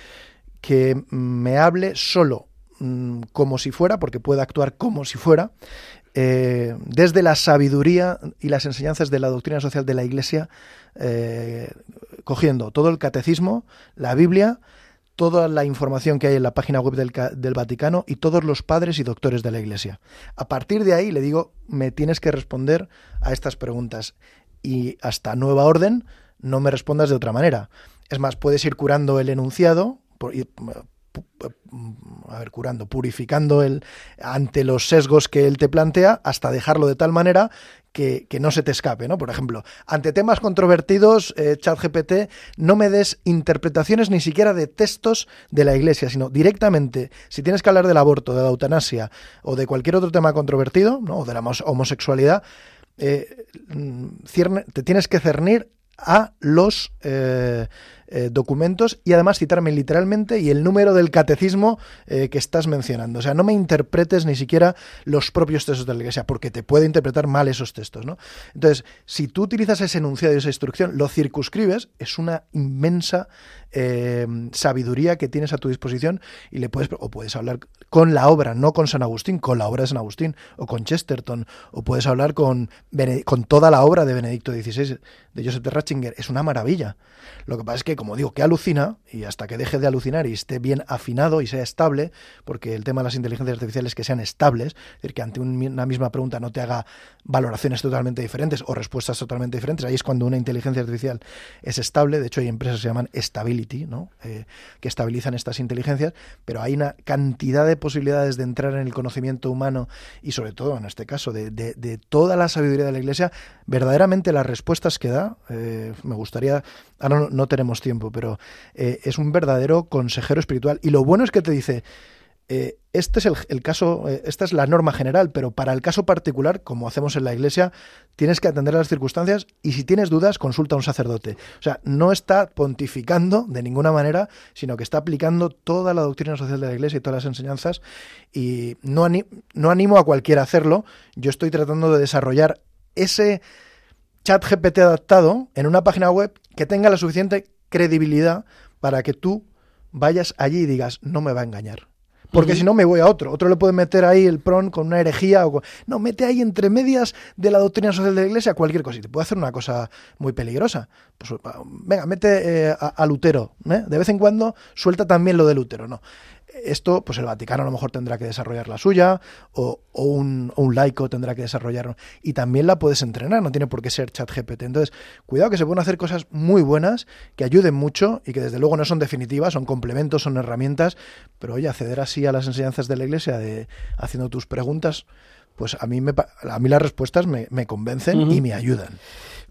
que me hable solo mm, como si fuera, porque puede actuar como si fuera, eh, desde la sabiduría y las enseñanzas de la doctrina social de la Iglesia, eh, cogiendo todo el catecismo, la Biblia, toda la información que hay en la página web del, del Vaticano y todos los padres y doctores de la Iglesia. A partir de ahí le digo, me tienes que responder a estas preguntas y hasta nueva orden no me respondas de otra manera. Es más, puedes ir curando el enunciado, a ver, curando, purificando el ante los sesgos que él te plantea, hasta dejarlo de tal manera que, que no se te escape, ¿no? Por ejemplo, ante temas controvertidos, eh, ChatGPT, no me des interpretaciones ni siquiera de textos de la iglesia, sino directamente, si tienes que hablar del aborto, de la eutanasia o de cualquier otro tema controvertido, ¿no? O de la homos- homosexualidad, eh, mm, cierne- te tienes que cernir a los eh, eh, documentos y además citarme literalmente y el número del catecismo eh, que estás mencionando. O sea, no me interpretes ni siquiera los propios textos de la iglesia, porque te puede interpretar mal esos textos, ¿no? Entonces, si tú utilizas ese enunciado y esa instrucción, lo circunscribes, es una inmensa eh, sabiduría que tienes a tu disposición y le puedes, o puedes hablar con la obra, no con San Agustín, con la obra de San Agustín, o con Chesterton, o puedes hablar con, con toda la obra de Benedicto XVI, de Joseph de Ratzinger. Es una maravilla. Lo que pasa es que, como digo, que alucina, y hasta que deje de alucinar y esté bien afinado y sea estable, porque el tema de las inteligencias artificiales es que sean estables, es decir, que ante un- una misma pregunta no te haga valoraciones totalmente diferentes o respuestas totalmente diferentes. Ahí es cuando una inteligencia artificial es estable. De hecho, hay empresas que se llaman stability, ¿no? Eh, que estabilizan estas inteligencias, pero hay una cantidad de posibilidades de entrar en el conocimiento humano y, sobre todo, en este caso, de, de- de toda la sabiduría de la Iglesia. Verdaderamente, las respuestas que da, eh, me gustaría. Ahora no, no tenemos tiempo, pero eh, es un verdadero consejero espiritual. Y lo bueno es que te dice. eh, este es el, el caso, eh, esta es la norma general, pero para el caso particular, como hacemos en la iglesia, tienes que atender a las circunstancias y si tienes dudas, consulta a un sacerdote. O sea, no está pontificando de ninguna manera, sino que está aplicando toda la doctrina social de la iglesia y todas las enseñanzas y no, no animo a cualquiera a hacerlo. Yo estoy tratando de desarrollar ese chat GPT adaptado en una página web que tenga la suficiente credibilidad para que tú vayas allí y digas, no me va a engañar. Porque si no me voy a otro. Otro le puede meter ahí el pron con una herejía o con- No, mete ahí entre medias de la doctrina social de la iglesia cualquier cosa. Y te puede hacer una cosa muy peligrosa. Pues venga, mete eh, a, a Lutero. ¿eh? De vez en cuando suelta también lo de Lutero. No. Esto, pues el Vaticano a lo mejor tendrá que desarrollar la suya, o, o un, o un laico tendrá que desarrollar, y también la puedes entrenar, no tiene por qué ser chat GPT. Entonces, cuidado que se pueden hacer cosas muy buenas, que ayuden mucho y que desde luego no son definitivas, son complementos, son herramientas, pero oye, acceder así a las enseñanzas de la iglesia, de haciendo tus preguntas, pues a mí, me, a mí las respuestas me, me convencen y me ayudan.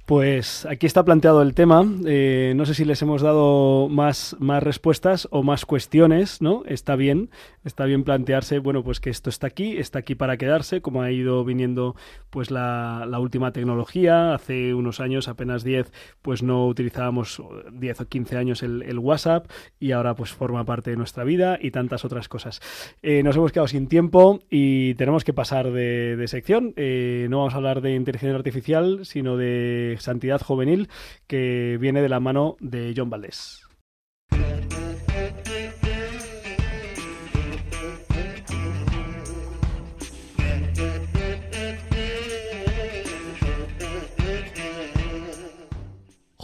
Pues aquí está planteado el tema. Eh, no sé si les hemos dado más, más respuestas o más cuestiones, ¿no? Está bien, está bien plantearse, bueno, pues que esto está aquí, está aquí para quedarse, como ha ido viniendo pues la, última tecnología. Hace unos años, apenas 10, pues no utilizábamos 10 o 15 años el, el WhatsApp y ahora pues forma parte de nuestra vida y tantas otras cosas. Eh, nos hemos quedado sin tiempo y tenemos que pasar de, de sección. Eh, no vamos a hablar de inteligencia artificial, sino de santidad juvenil, que viene de la mano de John Valdés.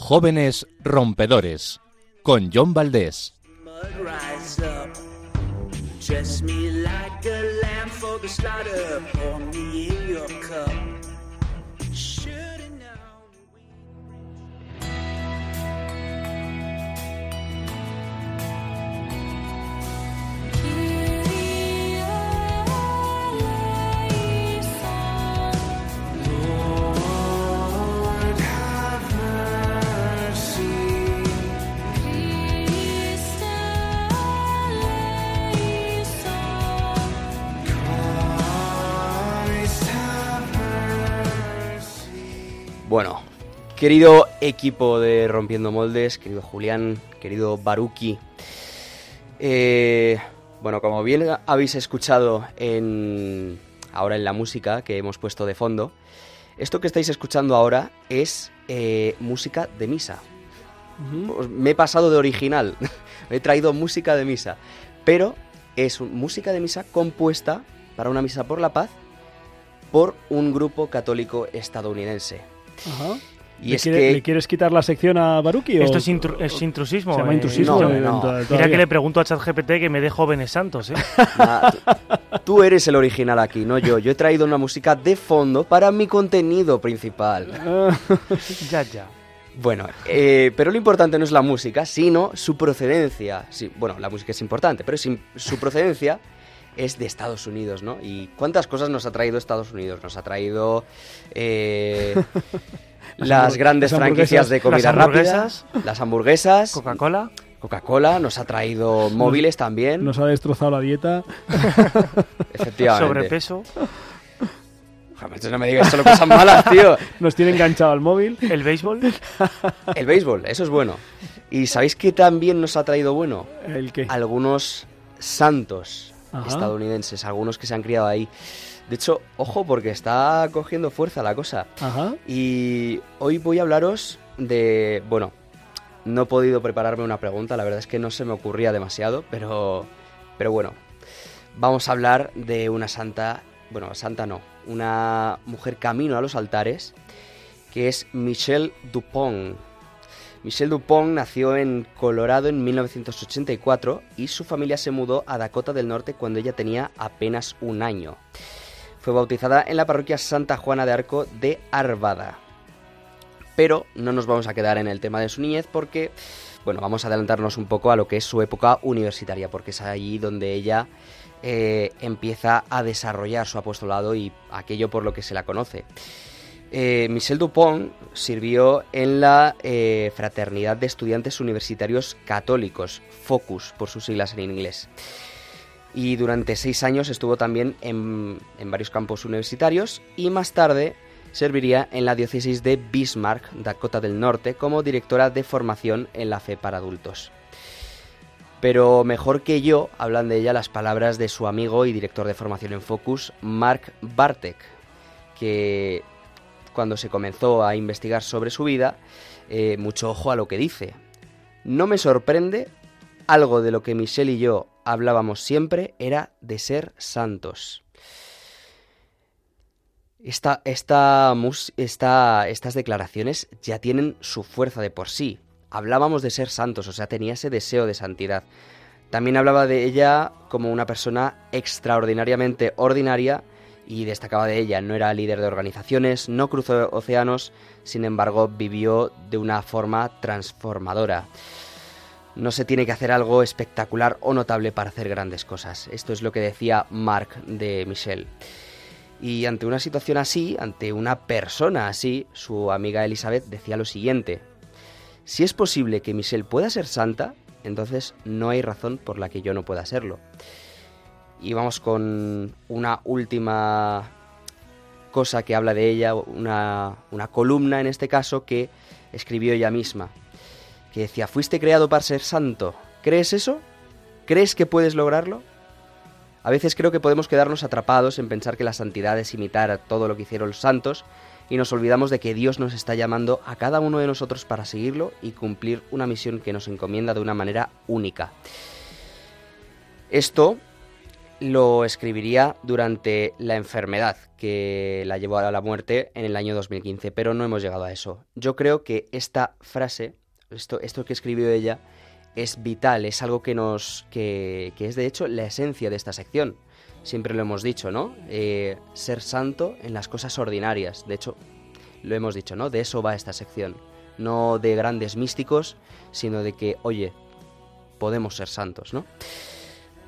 Jóvenes Rompedores, con John Valdés. Bueno, querido equipo de Rompiendo Moldes, querido Julián, querido Baruki. eh, bueno, como bien habéis escuchado en, ahora en la música que hemos puesto de fondo, esto que estáis escuchando ahora es eh, música de misa. Me he pasado de original, *laughs* he traído música de misa, pero es música de misa compuesta para una misa por la paz por un grupo católico estadounidense. Ajá. Y ¿Le, es quiere- que ¿Le quieres quitar la sección a Baruki? o- Esto es, intru- es intrusismo. Se llama eh, intrusismo. no, eh, no. Mira que le pregunto a ChatGPT que me dé jóvenes santos, ¿eh? *laughs* Nada, tú, tú eres el original aquí, no yo. Yo he traído una música de fondo para mi contenido principal. *laughs* Ya, ya. Bueno, eh, pero lo importante no es la música, sino su procedencia. Sí, bueno, la música es importante, pero sin- su procedencia es de Estados Unidos, ¿no? ¿Y cuántas cosas nos ha traído Estados Unidos? Nos ha traído eh, *laughs* las grandes las franquicias de comida Las rápida, las hamburguesas, Coca-Cola. Coca-Cola, nos ha traído móviles también, Nos ha destrozado la dieta. *laughs* efectivamente. Sobrepeso. Jamás no me digas solo cosas malas, tío. *laughs* Nos tiene enganchado al móvil. El béisbol. El béisbol, eso es bueno. ¿Y sabéis qué también nos ha traído bueno? ¿El qué? Algunos santos Ajá. estadounidenses, algunos que se han criado ahí. De hecho, ojo, porque está cogiendo fuerza la cosa. Ajá. Y hoy voy a hablaros de... Bueno, no he podido prepararme una pregunta, la verdad es que no se me ocurría demasiado, pero... Pero bueno, vamos a hablar de una santa... Bueno, santa no, una mujer camino a los altares, que es Michelle Dupont. Michelle Dupont nació en Colorado en 1984 y su familia se mudó a Dakota del Norte cuando ella tenía apenas un año. Fue bautizada en la parroquia Santa Juana de Arco de Arvada. Pero no nos vamos a quedar en el tema de su niñez porque, bueno, vamos a adelantarnos un poco a lo que es su época universitaria, porque es allí donde ella eh, empieza a desarrollar su apostolado y aquello por lo que se la conoce. Eh, Michel Dupont sirvió en la eh, Fraternidad de Estudiantes Universitarios Católicos, FOCUS por sus siglas en inglés. Y durante seis años estuvo también en, en varios campos universitarios y más tarde serviría en la diócesis de Bismarck, Dakota del Norte, como directora de formación en la fe para adultos. Pero mejor que yo hablan de ella las palabras de su amigo y director de formación en Focus, Mark Bartek, que cuando se comenzó a investigar sobre su vida, eh, mucho ojo a lo que dice. No me sorprende, algo de lo que Michelle y yo hablábamos siempre era de ser santos. Esta, esta, esta- estas declaraciones ya tienen su fuerza de por sí. Hablábamos de ser santos, o sea, tenía ese deseo de santidad. También hablaba de ella como una persona extraordinariamente ordinaria y destacaba de ella. No era líder de organizaciones, no cruzó océanos, sin embargo vivió de una forma transformadora. No se tiene que hacer algo espectacular o notable para hacer grandes cosas. Esto es lo que decía Mark de Michelle. Y ante una situación así, ante una persona así, su amiga Elizabeth decía lo siguiente. Si es posible que Michelle pueda ser santa, entonces no hay razón por la que yo no pueda serlo. Y vamos con una última cosa que habla de ella, una, una columna en este caso que escribió ella misma, que decía, fuiste creado para ser santo. ¿Crees eso? ¿Crees que puedes lograrlo? A veces creo que podemos quedarnos atrapados en pensar que la santidad es imitar todo lo que hicieron los santos y nos olvidamos de que Dios nos está llamando a cada uno de nosotros para seguirlo y cumplir una misión que nos encomienda de una manera única. Esto lo escribiría durante la enfermedad que la llevó a la muerte en el año 2015, pero no hemos llegado a eso. Yo creo que esta frase, esto, esto que escribió ella, es vital, es algo que nos. que, que es de hecho la esencia de esta sección. Siempre lo hemos dicho, ¿no? Eh, ser santo en las cosas ordinarias. De hecho, lo hemos dicho, ¿no? De eso va esta sección. No de grandes místicos, sino de que, oye, podemos ser santos, ¿no?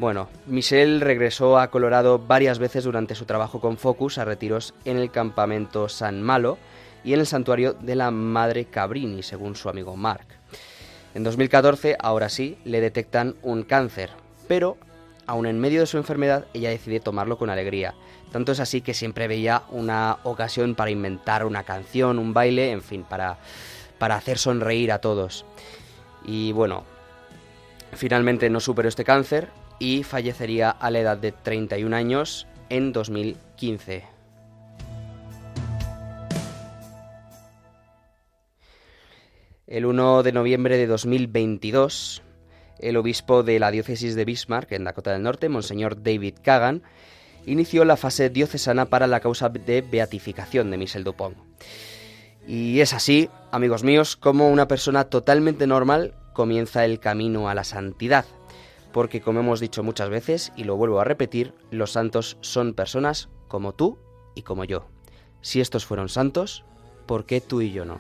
Bueno, Michelle regresó a Colorado varias veces durante su trabajo con Focus a retiros en el campamento San Malo y en el santuario de la Madre Cabrini, según su amigo Mark. En 2014, ahora sí, le detectan un cáncer, pero aun en medio de su enfermedad, ella decide tomarlo con alegría. Tanto es así que siempre veía una ocasión para inventar una canción, un baile, en fin, para, para hacer sonreír a todos. Y bueno, finalmente no superó este cáncer y fallecería a la edad de 31 años en 2015. El 1 de noviembre de 2022, el obispo de la diócesis de Bismarck, en Dakota del Norte, Monseñor David Kagan, inició la fase diocesana para la causa de beatificación de Michel Dupont. Y es así, amigos míos, como una persona totalmente normal comienza el camino a la santidad. Porque como hemos dicho muchas veces, y lo vuelvo a repetir, los santos son personas como tú y como yo. Si estos fueron santos, ¿por qué tú y yo no?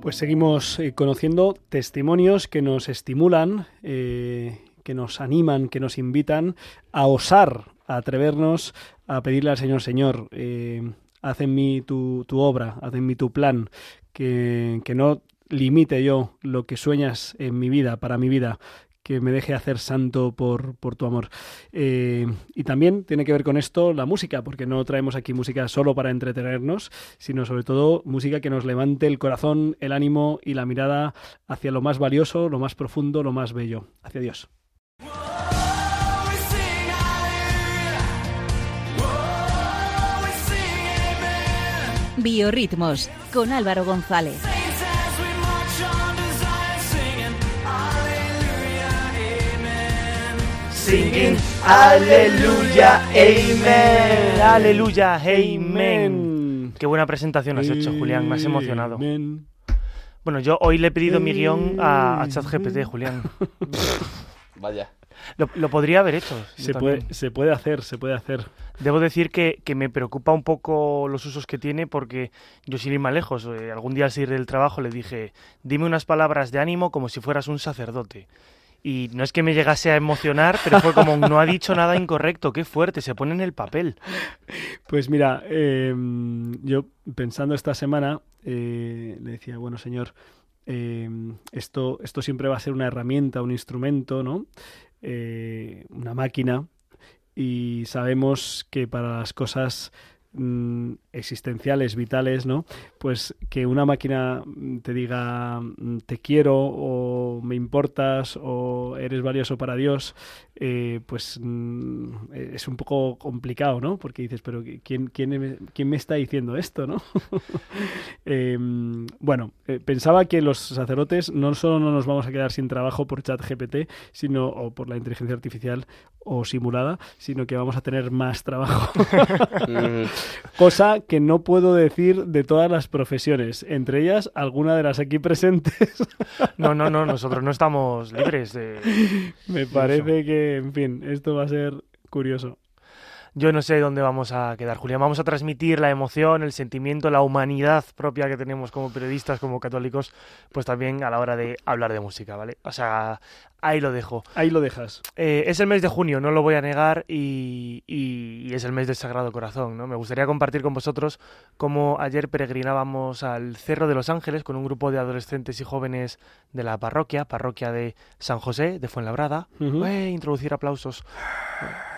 Pues seguimos eh, conociendo testimonios que nos estimulan, eh, que nos animan, que nos invitan a osar, a atrevernos a pedirle al Señor, Señor, eh, haz en mí tu, tu obra, haz en mí tu plan, que, no limite yo lo que sueñas en mi vida, para mi vida, que me deje hacer santo por, por tu amor. Eh, y también tiene que ver con esto la música, porque no traemos aquí música solo para entretenernos, sino sobre todo música que nos levante el corazón, el ánimo y la mirada hacia lo más valioso, lo más profundo, lo más bello, hacia Dios. Biorritmos con Álvaro González. Singing Aleluya, Amen. Aleluya, Amen. Qué buena presentación has hecho, Julián. Me has emocionado. Bueno, yo hoy le he pedido mi guion a, a ChatGPT, Julián. *laughs* Vaya. Lo, lo podría haber hecho. Se puede, se puede hacer, se puede hacer. Debo decir que, que me preocupa un poco los usos que tiene porque yo sin ir más lejos, eh, algún día al salir del trabajo le dije, dime unas palabras de ánimo como si fueras un sacerdote. Y no es que me llegase a emocionar, pero fue como, no ha dicho nada incorrecto, qué fuerte, se pone en el papel. Pues mira, eh, yo pensando esta semana, eh, le decía, bueno, señor, eh, esto, esto siempre va a ser una herramienta, un instrumento, ¿no? Eh, una máquina. Y sabemos que para las cosas mm, existenciales, vitales, ¿no? Pues que una máquina te diga mm, te quiero o me importas o eres valioso para Dios, eh, pues mm, es un poco complicado, ¿no? Porque dices, pero ¿quién, quién, me- quién me está diciendo esto, no? *laughs* Eh, bueno, eh, pensaba que los sacerdotes no solo no nos vamos a quedar sin trabajo por chat GPT, sino, o por la inteligencia artificial o simulada, sino que vamos a tener más trabajo. *laughs* *laughs* Cosa que no puedo decir de todas las profesiones, entre ellas alguna de las aquí presentes. No, no, no, nosotros no estamos libres de... *laughs* Me parece que, en fin, esto va a ser curioso. Yo no sé dónde vamos a quedar, Julián. Vamos a transmitir la emoción, el sentimiento, la humanidad propia que tenemos como periodistas, como católicos, pues también a la hora de hablar de música, ¿vale? O sea, ahí lo dejo. Ahí lo dejas. Eh, es el mes de junio, no lo voy a negar, y, y- y es el mes del Sagrado Corazón, ¿no? Me gustaría compartir con vosotros cómo ayer peregrinábamos al Cerro de los Ángeles con un grupo de adolescentes y jóvenes de la parroquia, parroquia de San José, de Fuenlabrada. Eh, introducir aplausos.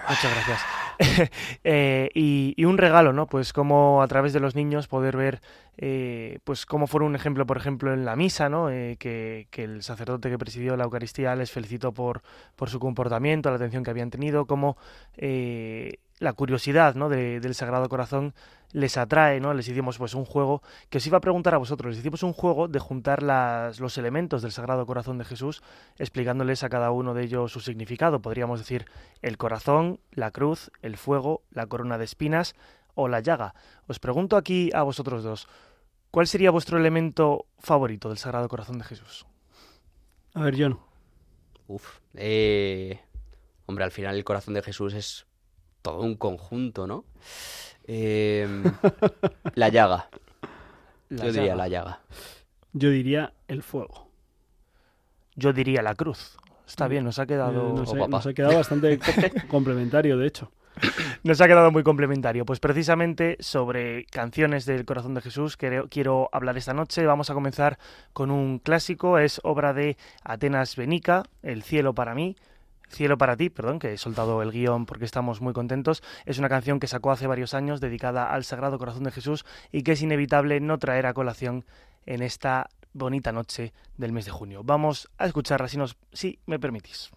Muchas gracias. *laughs* Eh, y, y un regalo, ¿no? Pues como a través de los niños poder ver, eh, pues cómo fueron un ejemplo, por ejemplo, en la misa, ¿no? Eh, que, que el sacerdote que presidió la Eucaristía les felicitó por, por su comportamiento, la atención que habían tenido, cómo eh, la curiosidad, ¿no? de- del Sagrado Corazón les atrae, ¿no? Les hicimos pues un juego que os iba a preguntar a vosotros. Les hicimos un juego de juntar las, los elementos del Sagrado Corazón de Jesús, explicándoles a cada uno de ellos su significado. Podríamos decir el corazón, la cruz, el fuego, la corona de espinas o la llaga. Os pregunto aquí a vosotros dos, ¿cuál sería vuestro elemento favorito del Sagrado Corazón de Jesús? A ver, John. Uf. eh, hombre, al final el corazón de Jesús es todo un conjunto, ¿no? Eh, *laughs* la llaga. La Yo diría llaga. la llaga. Yo diría el fuego. Yo diría la cruz. Está bien, nos ha quedado... Eh, nos, Oh, ha, nos ha quedado bastante co- *laughs* complementario, de hecho. *laughs* Nos ha quedado muy complementario. Pues precisamente sobre canciones del corazón de Jesús quiero, quiero hablar esta noche. Vamos a comenzar con un clásico, es obra de Atenas Benica, El cielo para mí. Cielo para ti, perdón, que he soltado el guion porque estamos muy contentos. Es una canción que sacó hace varios años dedicada al Sagrado Corazón de Jesús y que es inevitable no traer a colación en esta bonita noche del mes de junio. Vamos a escucharla si, nos, si me permitís.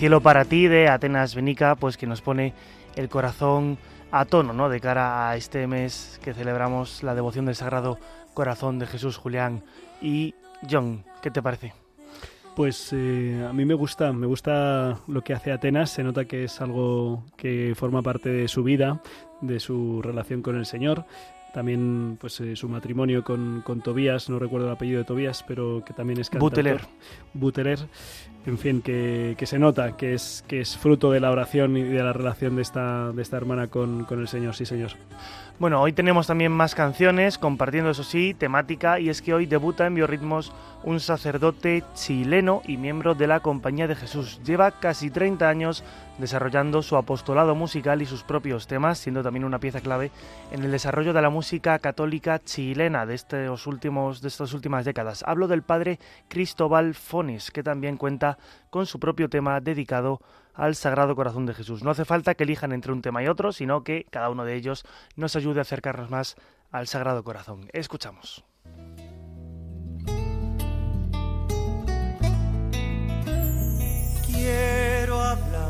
Cielo para ti de Atenas Benica, pues que nos pone el corazón a tono, ¿no? De cara a este mes que celebramos la devoción del Sagrado Corazón de Jesús Julián. Y John, ¿qué te parece? Pues eh, a mí me gusta, me gusta lo que hace Atenas, se nota que es algo que forma parte de su vida, de su relación con el Señor. También pues eh, su matrimonio con, con Tobías, no recuerdo el apellido de Tobías, pero que también es cantautor. Buteler. Buteler, en fin, que, que se nota que es, que es fruto de la oración y de la relación de esta, de esta hermana con, con el Señor, sí señor. Bueno, hoy tenemos también más canciones, compartiendo eso sí, temática, y es que hoy debuta en Biorritmos un sacerdote chileno y miembro de la Compañía de Jesús. Lleva casi 30 años desarrollando su apostolado musical y sus propios temas, siendo también una pieza clave en el desarrollo de la música católica chilena de, estos últimos, de estas últimas décadas. Hablo del padre Cristóbal Fonis, que también cuenta con su propio tema dedicado al Sagrado Corazón de Jesús. No hace falta que elijan entre un tema y otro, sino que cada uno de ellos nos ayude a acercarnos más al Sagrado Corazón. Escuchamos. Quiero hablar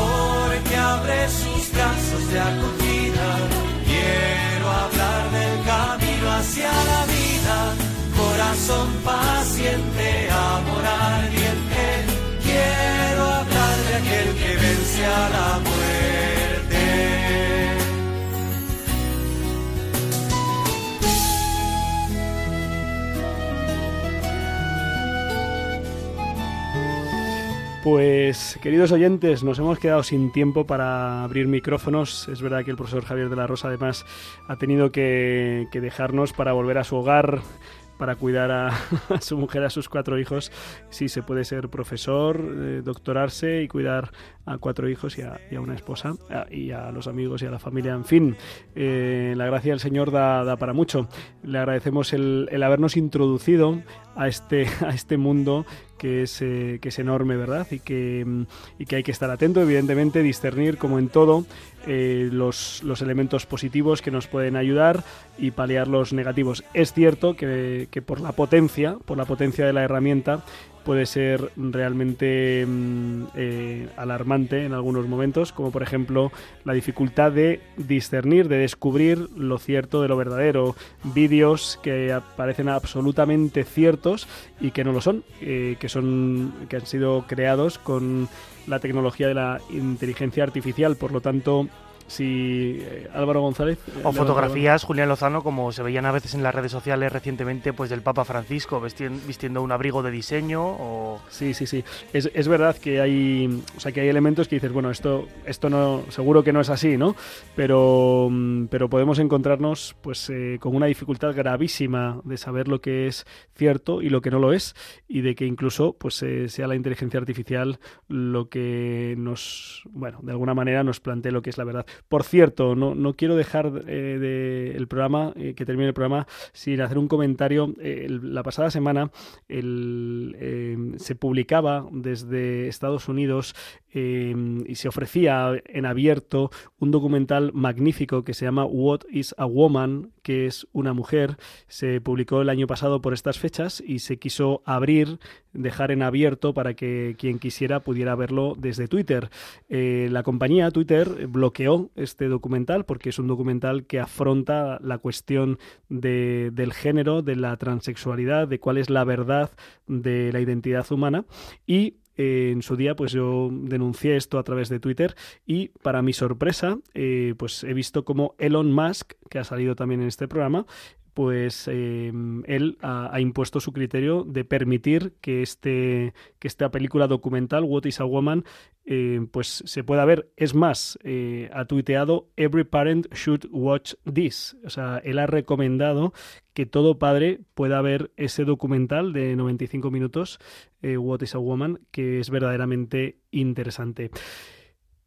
amor que abre sus brazos de acogida. Quiero hablar del camino hacia la vida, corazón paciente, amor ardiente. Quiero hablar de aquel que vence a la Pues, queridos oyentes, nos hemos quedado sin tiempo para abrir micrófonos. Es verdad que el profesor Javier de la Rosa, además, ha tenido que, dejarnos para volver a su hogar, para cuidar *laughs* a, su mujer, a sus cuatro hijos. Sí, se puede ser profesor, eh, doctorarse y cuidar a cuatro hijos y a, y a una esposa y a los amigos y a la familia. En fin, eh, la gracia del Señor da, da para mucho. Le agradecemos el, el habernos introducido a este, *laughs* a este mundo que es, eh, que es enorme, ¿verdad? Y que, mm, y que hay que estar atento, evidentemente, discernir, como en todo, eh, los, los elementos positivos que nos pueden ayudar y paliar los negativos. Es cierto que, que por la potencia, por la potencia de la herramienta, puede ser realmente mm, eh, alarmante en algunos momentos, como por ejemplo la dificultad de discernir, de descubrir lo cierto de lo verdadero, vídeos que parecen absolutamente ciertos y que no lo son, eh, que son que han sido creados con la tecnología de la inteligencia artificial, por lo tanto si eh, Álvaro González eh, O fotografías, Julián Lozano, como se veían a veces en las redes sociales recientemente, pues del Papa Francisco vistiendo un abrigo de diseño o... Sí, sí, sí. Es, es verdad que hay, o sea, que hay elementos que dices, bueno, esto, esto no, seguro que no es así, ¿no? Pero, mm, pero podemos encontrarnos, pues, eh, con una dificultad gravísima de saber lo que es cierto y lo que no lo es, y de que incluso, pues, eh, sea la inteligencia artificial lo que nos, bueno, de alguna manera nos plantee lo que es la verdad. Por cierto, no, no quiero dejar eh, el programa, eh, que termine el programa, sin hacer un comentario. Eh, la pasada semana se publicaba desde Estados Unidos y se ofrecía en abierto un documental magnífico que se llama What is a Woman, que es una mujer. Se publicó el año pasado por estas fechas y se quiso abrir, dejar en abierto para que quien quisiera pudiera verlo desde Twitter. Eh, la compañía Twitter bloqueó este documental porque es un documental que afronta la cuestión de- del género, de la transexualidad, de cuál es la verdad de la identidad humana y en su día pues yo denuncié esto a través de Twitter y para mi sorpresa eh, pues he visto como Elon Musk que ha salido también en este programa pues eh, él ha, ha impuesto su criterio de permitir que este que esta película documental What is a Woman eh, pues se pueda ver. Es más eh, ha tuiteado Every parent should watch this o sea él ha recomendado que todo padre pueda ver ese documental de 95 minutos eh, What is a Woman que es verdaderamente interesante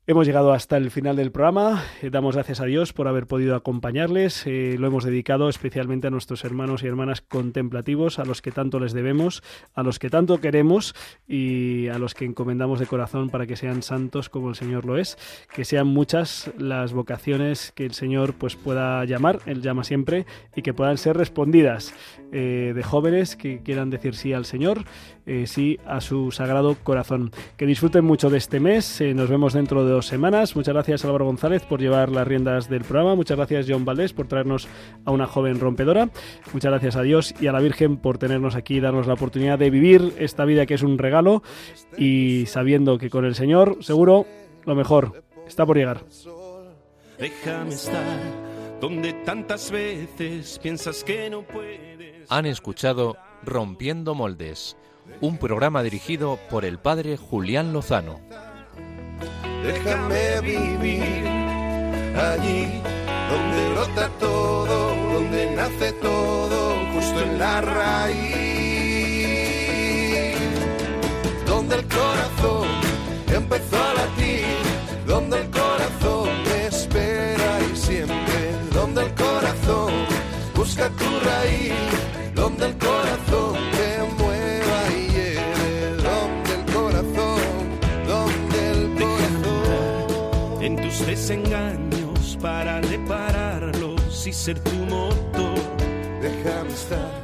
Hemos llegado hasta el final del programa. Eh, damos gracias a Dios por haber podido acompañarles. Eh, lo hemos dedicado especialmente a nuestros hermanos y hermanas contemplativos, a los que tanto les debemos, a los que tanto queremos y a los que encomendamos de corazón para que sean santos como el Señor lo es. Que sean muchas las vocaciones que el Señor pues pueda llamar, Él llama siempre, y que puedan ser respondidas eh, de jóvenes que quieran decir sí al Señor, eh, sí a su sagrado corazón. Que disfruten mucho de este mes. Eh, nos vemos dentro de dos semanas. Muchas gracias Álvaro González por llevar las riendas del programa. Muchas gracias John Valdés por traernos a una joven rompedora. Muchas gracias a Dios y a la Virgen por tenernos aquí y darnos la oportunidad de vivir esta vida que es un regalo y sabiendo que con el Señor seguro lo mejor está por llegar. Déjame estar donde tantas veces piensas que no puedes. Han escuchado Rompiendo Moldes, un programa dirigido por el padre Julián Lozano. Déjame vivir allí donde brota todo, donde nace todo, justo en la raíz. Donde el corazón empezó a latir, donde el corazón me espera y siempre, donde el corazón busca tu raíz, desengaños para repararlos y ser tu motor. Déjame estar